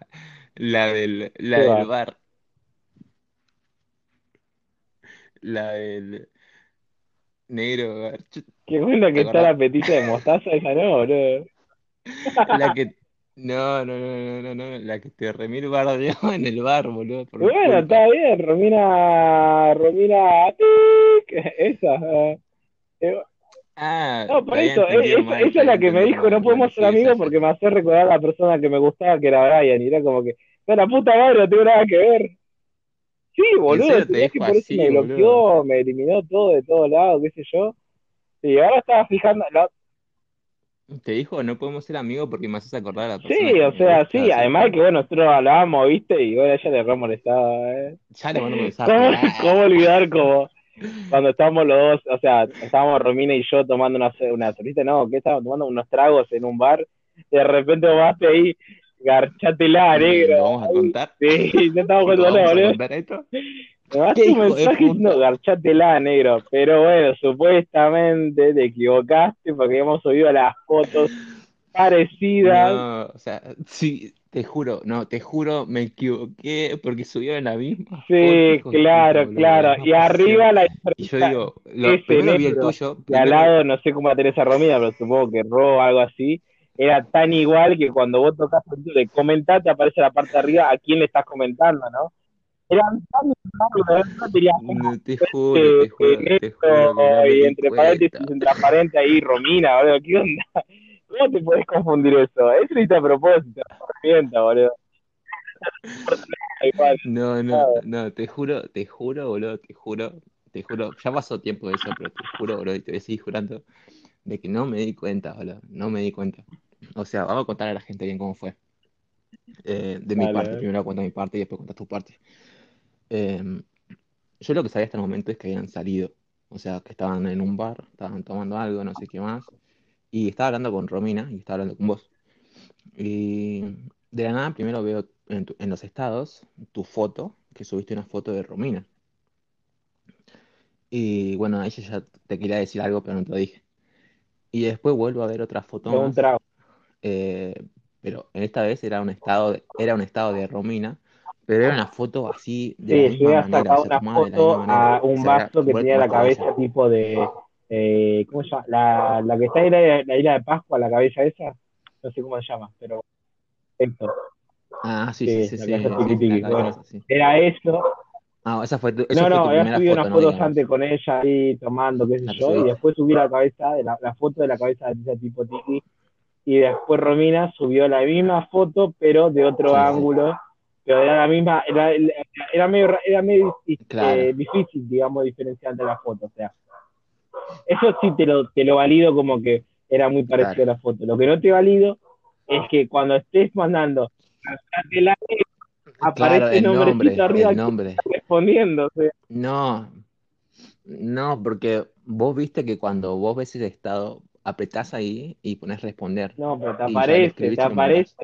la del, la ¿Qué del bar. La del negro. Qué buena ¿Te que está la petiza de mostaza, esa no, boludo. La que. No, no, no, no, no, no, la que te remil bardeó en el bar, boludo, bueno, está bien, Romina, Romina, esa. eh. Eh, Ah, No, por eso, eh, esa, es la que me dijo, no Bueno, podemos ser amigos porque me hace recordar a la persona que me gustaba, que era Brian, y era como que, no, la puta madre, no tengo nada que ver. Sí, ¿En boludo, te ves que por eso me boludo? bloqueó, me eliminó todo de todos lados, qué sé yo. Y ahora estaba fijando, la- Te dijo, no podemos ser amigos porque me haces acordar a la persona sí, o sea, sí, así además que bueno, nosotros hablábamos, viste, y bueno, ella le re molestaba, eh. Ya le mensaje. ¿Cómo, cómo olvidar como cuando estábamos los dos, o sea, estábamos Romina y yo tomando una, una cerveza, no, que estábamos tomando unos tragos en un bar, y de repente vos vas ahí, garchatela, ¿Y negro, lo vamos a contar? sí, no estamos ¿Lo contando, boludo. contar esto? Me ¿Qué un mensaje diciendo garchatela, negro, pero bueno, supuestamente te equivocaste porque hemos subido las fotos parecidas, No, o sea, sí, te juro, no, te juro, me equivoqué porque subieron la misma sí, claro, boludo, la claro, y arriba la Y yo digo, lo, ese primero vi el negro tuyo, y al primero, lado, no sé cómo va a tener esa Romina, pero supongo que Ro o algo así, era tan igual que cuando vos tocas el de comentar te aparece la parte de arriba a quién le estás comentando, ¿no? Eran tan tenías no, te juro, te juro, te juro no y entre paréntesis, entre transparente ahí Romina, boludo, ¿qué onda? ¿Cómo te podés confundir eso? Eso lo hice a propósito, no boludo. Igual, No, no, no, te juro, te juro, boludo, te juro, te juro, ya pasó tiempo de eso, pero te juro, boludo, y te voy a seguir jurando de que no me di cuenta, boludo, no me di cuenta. O sea, vamos a contar a la gente bien cómo fue. Eh, de mi parte, primero cuento mi parte y después cuentas tu parte. Eh, yo lo que sabía hasta el momento es que habían salido, o sea, que estaban en un bar, estaban tomando algo, no sé qué más, y estaba hablando con Romina y estaba hablando con vos. Y de la nada primero veo en, tu- en los estados tu foto, que subiste una foto de Romina. Y bueno, a ella ya te quería decir algo, pero no te lo dije. Y después vuelvo a ver otra foto De un más, trago. Eh, pero en esta vez era un estado de, era un estado de Romina, pero era una foto así de la Sí, misma llegué a manera, una de la foto misma a un vaso que tenía la cabeza tipo de. Eh, ¿Cómo se llama? La, la que está en la, la isla de Pascua, la cabeza esa. No sé cómo se llama, pero. Esto, Ah, sí, sí, sí, sí, la la Bueno, era eso. Ah, esa fue tu, eso No, fue tu no, primera foto, unas ¿no? fotos antes con ella ahí tomando, qué sé la yo, y después subí la cabeza, de la, la foto de la cabeza de esa tipo tiki. Y después Romina subió la misma foto, pero de otro Sí, ángulo. Pero era la misma, era, era medio, ra- era medio eh, difícil, digamos, diferenciar entre las fotos. O sea, eso sí te lo, te lo valido como que era muy parecido claro, a la foto. Lo que no te valido es que cuando estés mandando "Sacate la E", claro, aparece el nombrecito nombre, arriba el nombre. respondiendo. O sea, No, no, porque vos viste que cuando vos ves el estado, apretás ahí y pones responder. no, pero te Y aparece, te y aparece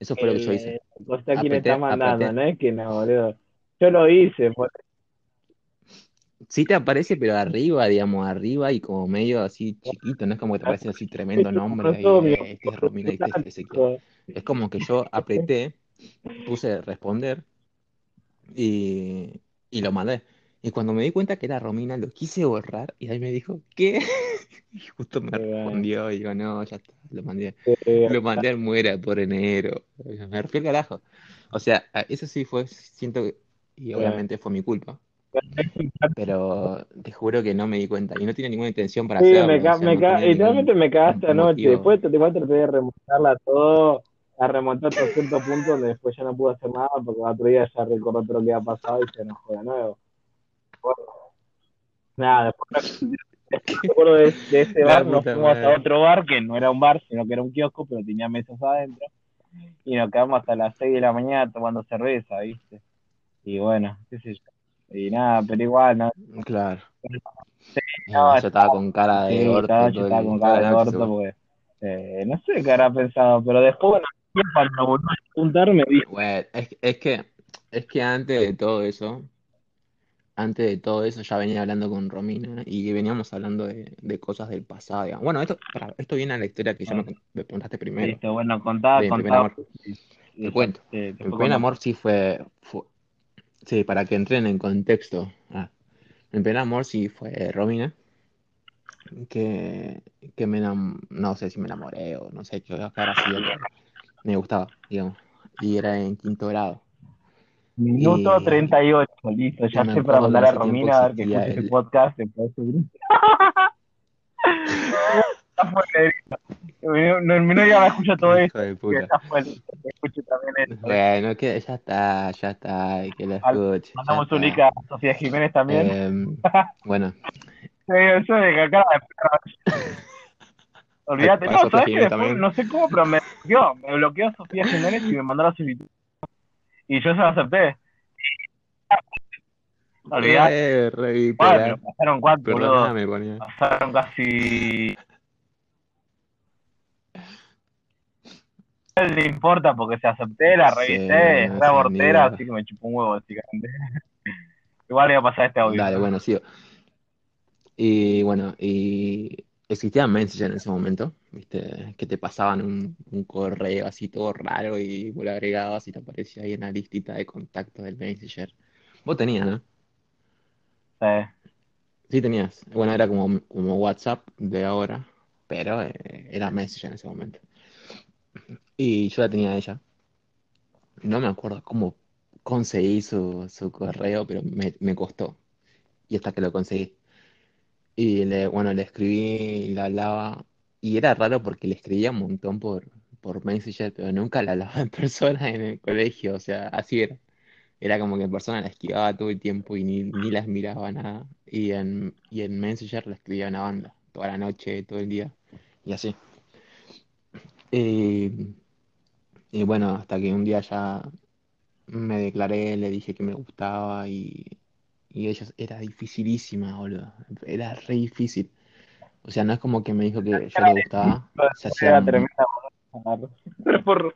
Eso fue lo que yo hice. eh, cosa quién está mandando, apreté. no es que no, boludo. Yo lo hice, Sí te aparece, pero arriba, digamos, arriba y como medio así chiquito, no es como que te aparece así tremendo nombre mi eh, este es Romina y este es. Es como que yo apreté, puse responder y, y lo mandé. Y cuando me di cuenta que era Romina, lo quise borrar y ahí me dijo, ¿qué? Y justo me respondió y digo, no, ya está, lo mandé. Eh, Lo mandé al muera por enero. Me al carajo. O sea, eso sí fue, siento que, y obviamente fue mi culpa, pero te juro que no me di cuenta y no tiene ninguna intención para Sí, hacerlo, me, o sea, me ca tenía literalmente me cagaste anoche. Después, después traté de remontarla todo, a remontar hasta cierto punto donde después ya no pude hacer nada porque el otro día ya recordó todo lo que había pasado y se enojó de nuevo. Bueno, nada, después me acuerdo de, de ese bar, nos fuimos hasta madre. otro bar que no era un bar, sino que era un kiosco, pero tenía mesas adentro. Y nos quedamos hasta las 6 de la mañana tomando cerveza, ¿viste? Y bueno, qué sé yo. Y nada, pero igual, no, Claro. Y no, yo estaba con cara de sí, orto estaba, yo estaba con cara de orto porque eh, no sé qué habrá pensado, pero después, bueno, cuando volvió a juntar me dijo, Bueno, es, es que, es que antes de todo eso, antes de todo eso ya venía hablando con Romina y veníamos hablando de, de cosas del pasado, digamos. Bueno, esto, pará, esto viene a la historia que ya me, con- me preguntaste primero, listo, bueno, contá, de contá, amor. Te cuento. eh, te fue primer amor sí fue, fue- sí, para que entren en contexto. Ah, mi primer amor sí fue Romina, que, que me enam- no sé si me enamoré o no sé qué sido, pero me gustaba, digamos. Y era en quinto grado. Minuto Y, 38, listo, ya me sé para que mandar a Romina a ver que escuche este el... podcast, después subir. Ya fue, negrito. Mi, mi novia va a escuchar todo esto, de que que también. Bueno, que ya está, ya está, que lo escuche, Mandamos un link a Sofía Jiménez también. Em, bueno, eso de que acá Olvídate, para no, ¿sabes? Jiménez Después, no sé cómo, pero me bloqueó, me bloqueó Sofía Jiménez y me mandó la solicitud. Y yo se la acepté. Olvídate. Eh, re pasaron cuatro, boludo. Pasaron casi. No le importa porque se acepté, la Sí, revisé, es no re sé, ni abortera, idea. así que me chupó un huevo, básicamente. Igual le iba a pasar este audio. Dale, bueno, sigo. Y bueno, y existía Messenger en ese momento, ¿viste? Que te pasaban un, un correo así todo raro y vos lo agregabas y te aparecía ahí en la listita de contactos del Messenger. Vos tenías, ¿no? Sí. Sí tenías. Bueno, era como, como WhatsApp de ahora, pero eh, era Messenger en ese momento. Y yo la tenía a ella. No me acuerdo cómo conseguí su, su correo, pero me, me costó. Y hasta que lo conseguí. Y le, bueno, le escribí, le hablaba. Y era raro porque le escribía un montón por, por Messenger, pero nunca la hablaba en persona en el colegio. O sea, así era. Era como que en persona la esquivaba todo el tiempo y ni, ni las miraba nada. Y en, y en Messenger la escribía una banda. Toda la noche, todo el día. Y así. Y, Y bueno, hasta que un día ya me declaré, le dije que me gustaba y, y ella era dificilísima, boludo. Era re difícil. O sea, no es como que me dijo que yo le gustaba. Se hacía... Por-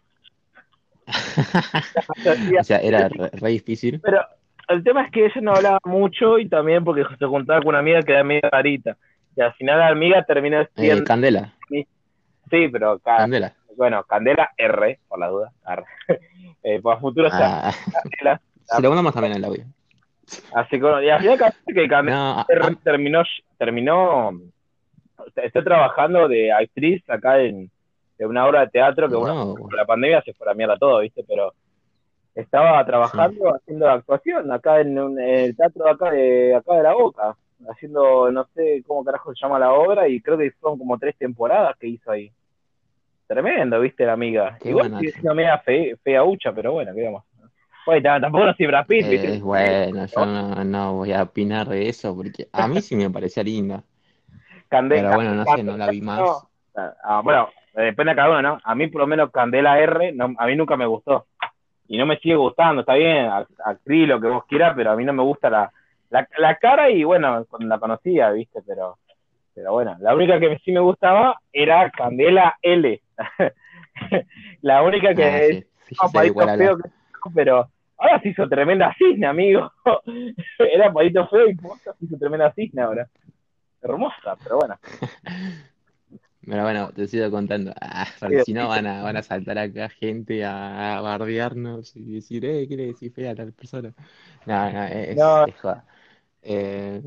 O sea, era re, re difícil. Pero el tema es que ella no hablaba mucho y también porque se juntaba con una amiga que era medio rarita. Y al final la amiga terminó Eh, siendo... Candela, sí, pero ca- Candela. bueno, Candela R, por la duda. R. Eh, para futuro sea Ah, Candela. se lo mandamos también el audio. Así que, y al final capaz que No, terminó, terminó, está trabajando de actriz acá en, en una obra de teatro que, bueno, la pandemia se fue a la mierda todo, ¿viste? Pero estaba trabajando haciendo actuación acá en, un- en el teatro de acá de acá de la Boca, haciendo, no sé cómo carajo se llama la obra, y creo que fueron como tres temporadas que hizo ahí. Tremendo, ¿viste? La amiga. Qué Igual buena. sigue siendo media fe, fea hucha, pero bueno, ¿qué vamos? Oye, tampoco no soy Brad Pitt, ¿viste? Eh, bueno, yo no, no voy a opinar de eso porque a mí sí me parecía linda. Candela, Pero bueno, no sé, no la vi más. No, ah, bueno, depende de cada uno, ¿no? A mí por lo menos Candela R, no, a mí nunca me gustó. Y no me sigue gustando, está bien, act- actriz, lo que vos quieras, pero a mí no me gusta la, la, la cara y bueno, cuando la conocía, ¿viste? Pero, pero bueno, la única que sí me gustaba era Candela L. la única que Ah, sí, sí, feo, que- pero ahora se hizo tremenda cisne, amigo. era palito feo y posta se hizo tremenda cisne ahora. Hermosa, pero bueno. Pero bueno, te sigo contando. Ah, si no van a, van a saltar acá gente a, a bardearnos y decir, eh, ¿qué le decís fea a tal persona? No, no, es, No. es joda. Eh,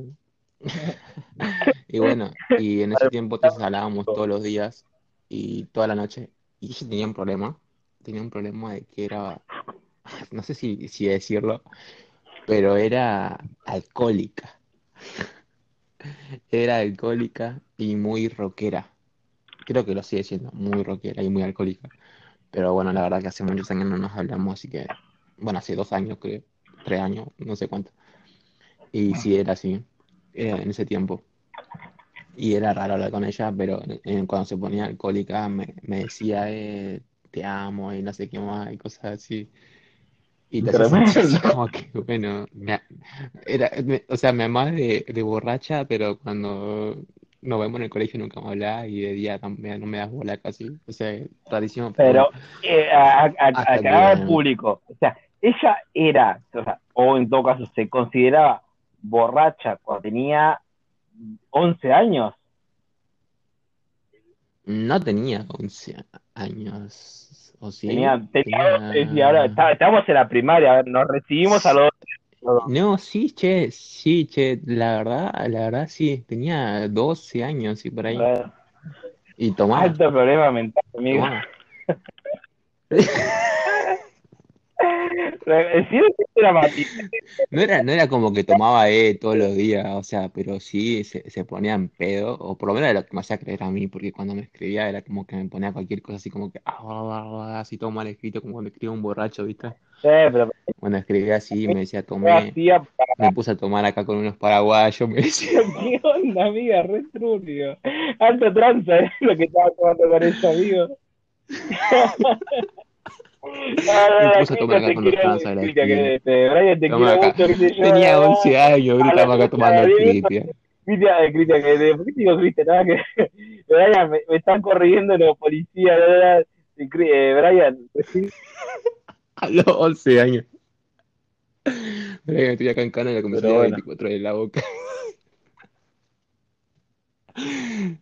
y bueno, y en ese tiempo entonces hablábamos todos los días y toda la noche. Y ella tenía un problema. Tenía un problema de que era, no sé si, decirlo, pero era alcohólica. Era alcohólica y muy rockera. Creo que lo sigue siendo, muy rockera y muy alcohólica. Pero bueno, la verdad que hace muchos años no nos hablamos, así que, bueno, hace dos años creo, tres años, no sé cuánto. Y sí, era así, era en ese tiempo. Y era raro hablar con ella, pero eh, cuando se ponía alcohólica me, me decía, eh, te amo y no sé qué más y cosas así. Y te así como que, bueno, me- era, me- o sea, me amaba de, de borracha, pero cuando nos vemos en el colegio nunca me hablaba y de día no me, no me das bola casi. O sea, rarísimo, pero Pero eh, a, a, al público, o sea, ella era, o, sea, o en todo caso se consideraba borracha cuando tenía 11 años. no tenía 11 años, ¿o sí? Tenía, tenía, Tenía- y ahora está- estábamos en la primaria, nos recibimos a los No, sí, che, sí, che, la verdad, la verdad sí, tenía 12 años y por ahí. Y tomaba, alto problema mental, amigo. tomaba. Sí, era Mati. No era, no era como que tomaba eh, todos los días, o sea, pero sí se, se ponía en pedo, o por lo menos era lo que me hacía creer a mí, porque cuando me escribía era como que me ponía cualquier cosa así como que, ah, ah, ah, así todo mal escrito, como cuando escribe un borracho, ¿viste? Eh, pero Cuando escribía así me decía, ¿qué tomé, me puse a tomar acá con unos paraguayos, me decía. ¿Qué onda, amiga? Re turbio. Alto tranza, es lo que estaba tomando con ese amigo. Me puse a tomar acá con los tranzas de la Brian, Tenía 11 años, ahorita estaba acá tomando Cristian, Cristian. Cristian, Cristian, que ¿por qué digo Cristian? Nada que Brian, me, me están corriendo los policías, Cri- eh, Brian, sí, A los 11 años. Que estoy acá en Cana y la comencé Pero a bueno. 24 en la boca.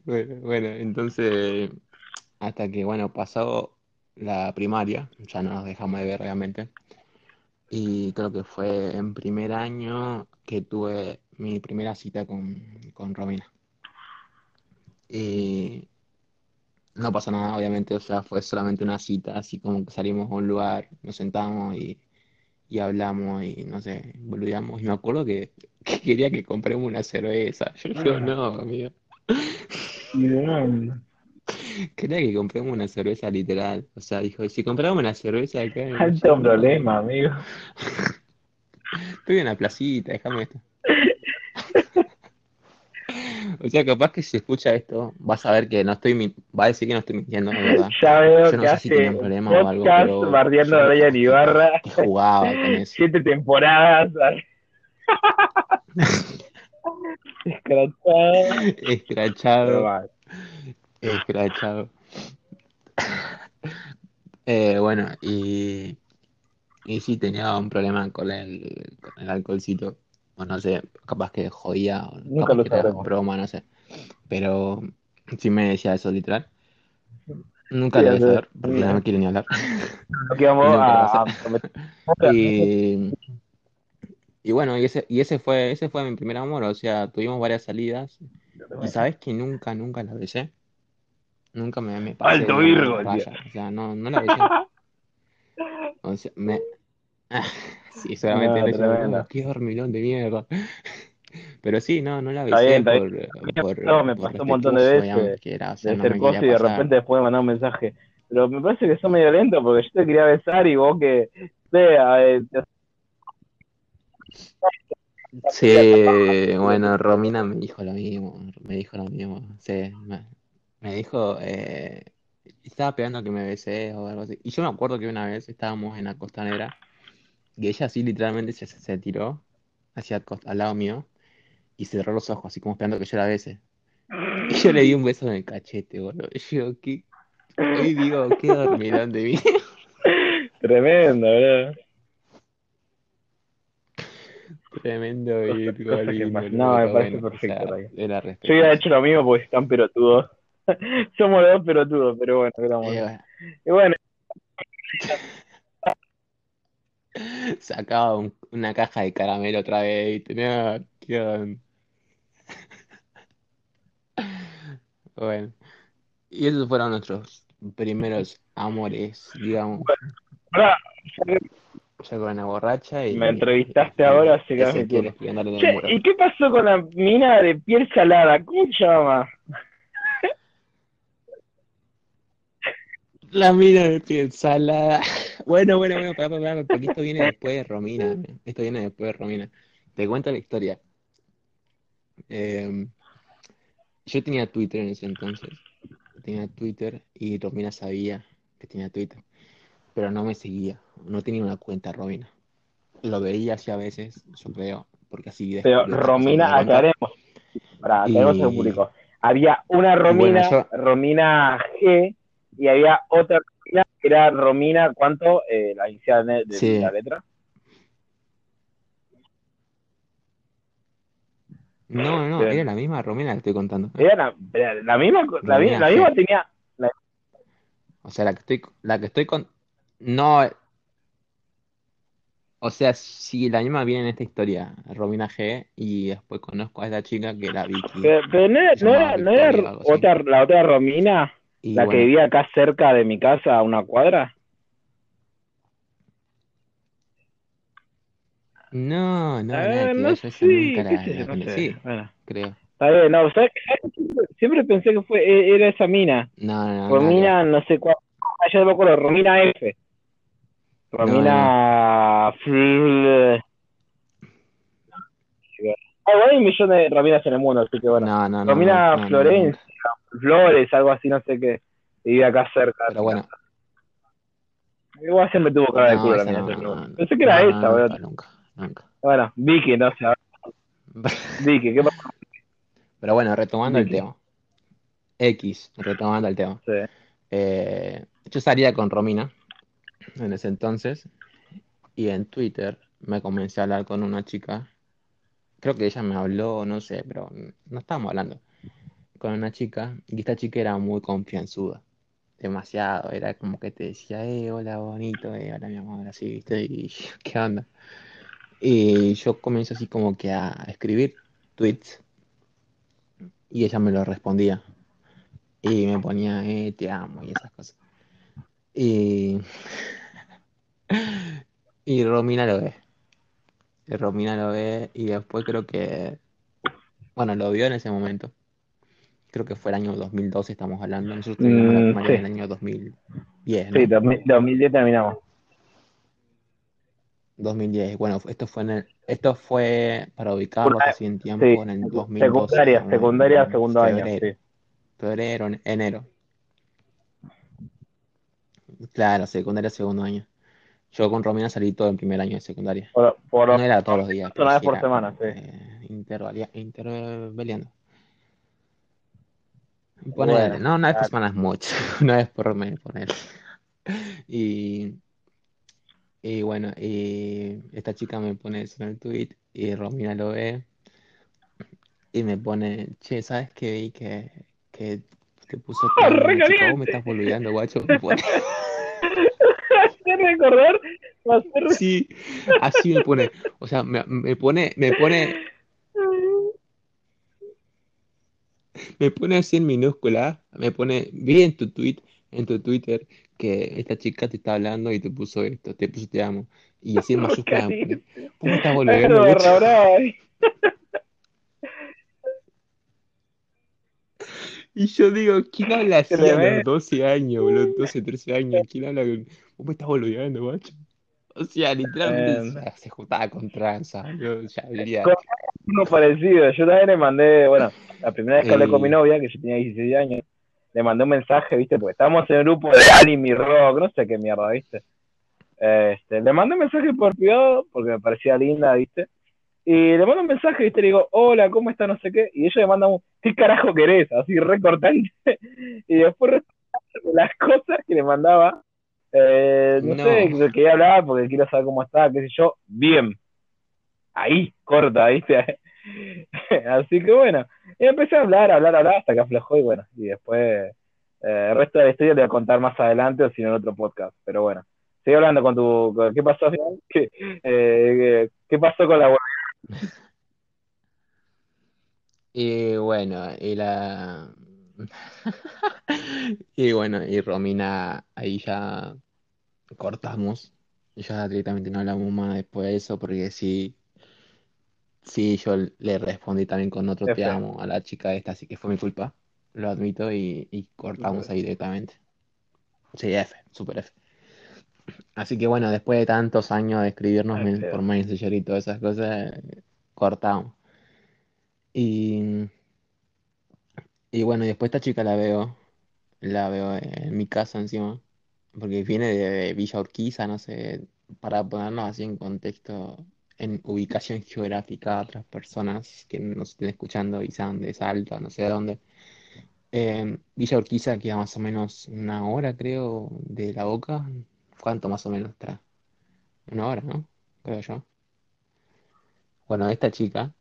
Bueno, bueno, entonces, hasta que, bueno, pasó la primaria, ya no nos dejamos de ver realmente. Y creo que fue en primer año que tuve mi primera cita con, con Romina. Y no pasó nada, obviamente, o sea, fue solamente una cita, así como que salimos a un lugar, nos sentamos y, y hablamos y no sé, boludeamos. Y me acuerdo que, que quería que compremos una cerveza. Yo digo, no, amigo. Quería que compremos una cerveza literal. O sea, dijo, si compramos una cerveza acá en alto problema, amigo. Estoy en la placita, déjame esto. O sea, capaz que si escucha esto, vas a ver que no estoy, va a decir que no estoy mintiendo, verdad. Ya veo Yo no que sé si tiene un problema o algo, pero bardeando a Brian Ibarra, jugaba con eso. siete temporadas. Escrachado. Escrachado. Escrachado. Eh, bueno, y, y sí tenía un problema con el, con el alcoholcito. O no sé, capaz que jodía, o Nunca capaz lo que era broma, no sé. Pero sí me decía eso literal. Nunca Sí, lo voy a saber, porque no me quiere ni hablar. Que vamos a. Y, y bueno, y ese, y ese fue, ese fue mi primer amor, o sea, tuvimos varias salidas. Y sabes que nunca, nunca la besé. Nunca me, me pasé Alto Virgo, raya. tío. O sea, no, no la besé. O sea, me. Sí, solamente No, eso, tremendo. "Oh, qué dormilón de mierda. Pero sí, no, no la Está besé bien, está por, bien. por, No, me por pasó un montón de veces digamos, que era, o sea, de no ser me cosa y de repente después me mandar un mensaje. Pero me parece que sos medio lento porque yo te quería besar y vos que, sea, eh, te- Sí, bueno, Romina me dijo lo mismo, me dijo lo mismo, sí, me, me dijo, eh, estaba esperando a que me besé o algo así. Y yo me acuerdo que una vez estábamos en la costanera y ella así literalmente se, se tiró hacia el cost- al lado mío y cerró los ojos, así como esperando que yo la bese. Y yo le di un beso en el cachete, boludo. Y yo, ¿qué? Hoy digo, qué dormilón de mí. tremendo, bro. Tremendo Virgo, Cosa que lindo, más- no, me pero parece perfecto, era Yo hubiera hecho lo mismo porque están pelotudos. Somos los dos pelotudos, pero bueno, éramos. Y bueno, Y bueno, Sacaba un- una caja de caramelo otra vez y tenía. ¿Qué onda? Bueno, y esos fueron nuestros primeros amores, digamos. Ya con una borracha y. me entrevistaste ahora, así que en el Che, muro. ¿y qué pasó con la mina de piel salada? ¿Cómo se llama? La mina de piel salada. Bueno, bueno, bueno, para, para, porque esto viene después de Romina. Esto viene después de Romina. Te cuento la historia. Eh, yo tenía Twitter en ese entonces. Tenía Twitter y Romina sabía que tenía Twitter. Pero no me seguía. No tenía una cuenta Romina. Lo veía así a veces, yo creo, porque así Pero Romina, aclaremos. Para aclaremos Y, público. Había una bueno, Romina, yo. Romina G, y había otra Romina que era Romina, ¿cuánto? Eh, la inicial de, de Sí. la letra. No, no, era la misma Romina que estoy contando. Era la, era la misma, la, mi- Romina la misma tenía. la- O sea, la que estoy, la que estoy con. No. O sea, sí, la misma viene en esta historia, Romina G, y después conozco a esta chica que era Vicky, pero, pero no, era- no era, no era otra, la otra Romina, Y la que bueno, vivía acá cerca de mi casa, a una cuadra. no, no, que no yo sé, nunca qué la, sé la yo, no sé. Bueno, creo. está bien, no, ¿sabes? Siempre, pensé que fue, e- era esa mina. No, no, no, nada que ver. Romina, no sé cuál. Ah, ya no me acuerdo, Romina F. No, no, no. Romina. Ah, bueno, hay un millón de Rominas en el mundo, así que bueno. No, no, no, no, Romina no, no, no, Florencia, Flores, algo así, no sé qué. Vivía acá cerca. Pero bueno, Igual siempre tuvo cara de culo la no, Pensé que era esa, boludo. nunca, nunca. Bueno, Vicky, no sé. Vicky, ¿qué pasa? Pero bueno, retomando el tema. X, retomando el tema. Sí. Eh, yo salía con Romina en ese entonces y en Twitter me comencé a hablar con una chica. Creo que ella me habló, no sé, pero no estábamos hablando. Con una chica y esta chica era muy confianzuda. Demasiado. Era como que te decía, eh, hola bonito, eh, hola mi amor, así, ¿viste? Y yo, ¿qué onda? Y yo comienzo así como que a escribir tweets y ella me lo respondía. Y me ponía, eh, te amo y esas cosas. Y, y Romina lo ve. Romina lo ve y después creo que, bueno, lo vio en ese momento. Creo que fue el año 2012, estamos hablando. Nosotros terminamos la Mm, primaria en sí, el año 2010, sí, ¿no? 2000 2010 terminamos. 2010. Bueno, esto fue en el, esto fue para ubicarlo así en tiempo Sí, en el 2012, secundaria, como secundaria, segundo año, sí. febrero, en- enero. Claro, secundaria, segundo año. Yo con Romina salí todo el primer año de secundaria. Por, por No era todos los días, una vez sí por era semana, sí. eh, intervalia- intervaliando. Ponele, Bueno, no, una vez por semana es mucho, una vez por mes, poner. Y, y bueno, y esta chica me pone eso en el tweet y Romina lo ve y me pone, che, ¿sabes qué vi que, que te puso amo ¡Re una chica? Vos me caliente! estás boludeando, guacho. Me pone. ¿Qué recordar? Va a ser- Sí, así me pone. O sea, me, me pone, me pone, me pone así en minúscula, me pone, vi en tu tweet, en tu Twitter, que esta chica te está hablando y te puso esto, te puso te amo. Y así en mayúscula me estás ahí. Y yo digo, ¿quién habla así a los Tremendo. 12 años, boludo? 12, 13 años? ¿Quién habla con... Me estás boludeando, guacho? O sea, literalmente Tremendo. se, juntaba con tranza, yo ya diría... Con- Uno parecido. Yo también le mandé, bueno, la primera vez que hablé con mi Eh, novia, que yo tenía 16 años, le mandé un mensaje, ¿viste? Porque estábamos en el grupo de anime rock, no sé qué mierda, ¿viste? Este, le mandé un mensaje por privado porque me parecía linda, ¿viste? Y le mando un mensaje, ¿viste? Le digo, hola, ¿cómo está? No sé qué. Y ella me manda un, ¿qué carajo querés? Así recortante. Y después las cosas que le mandaba, eh, no, No. sé, que quería hablar porque quiero saber cómo está, qué sé yo. Bien. Ahí, corta, ¿viste? Así que bueno. Y empecé a hablar, a hablar, a hablar hasta que aflojó y bueno. Y después, eh, el resto de la historia te voy a contar más adelante o si no en otro podcast. Pero bueno. Sigue hablando con tu. con- ¿Qué pasó? ¿Qué, eh, ¿Qué pasó con la Y bueno, y la... Y bueno, y Romina, ahí ya cortamos. Ya directamente no hablamos más después de eso, porque sí, sí, yo le respondí también con otro te amo a la chica esta, así que fue mi culpa, lo admito, y, y cortamos ahí directamente. Sí, F, super F. Así que bueno, después de tantos años de escribirnos Ay, por Messenger y todas esas cosas, cortamos. Y, y bueno, después esta chica la veo, la veo en mi casa encima, porque viene de Villa Urquiza, no sé, para ponernos así en contexto, en ubicación geográfica otras personas que nos estén escuchando y sean de Salta, no sé de dónde. Eh, Villa Urquiza queda más o menos una hora, creo, de La Boca. ¿Cuánto más o menos está? Una hora, ¿no? Creo yo. Bueno, esta chica,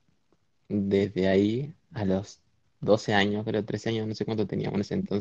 desde ahí a los 12 años, creo 13 años, no sé cuánto teníamos en ese entonces.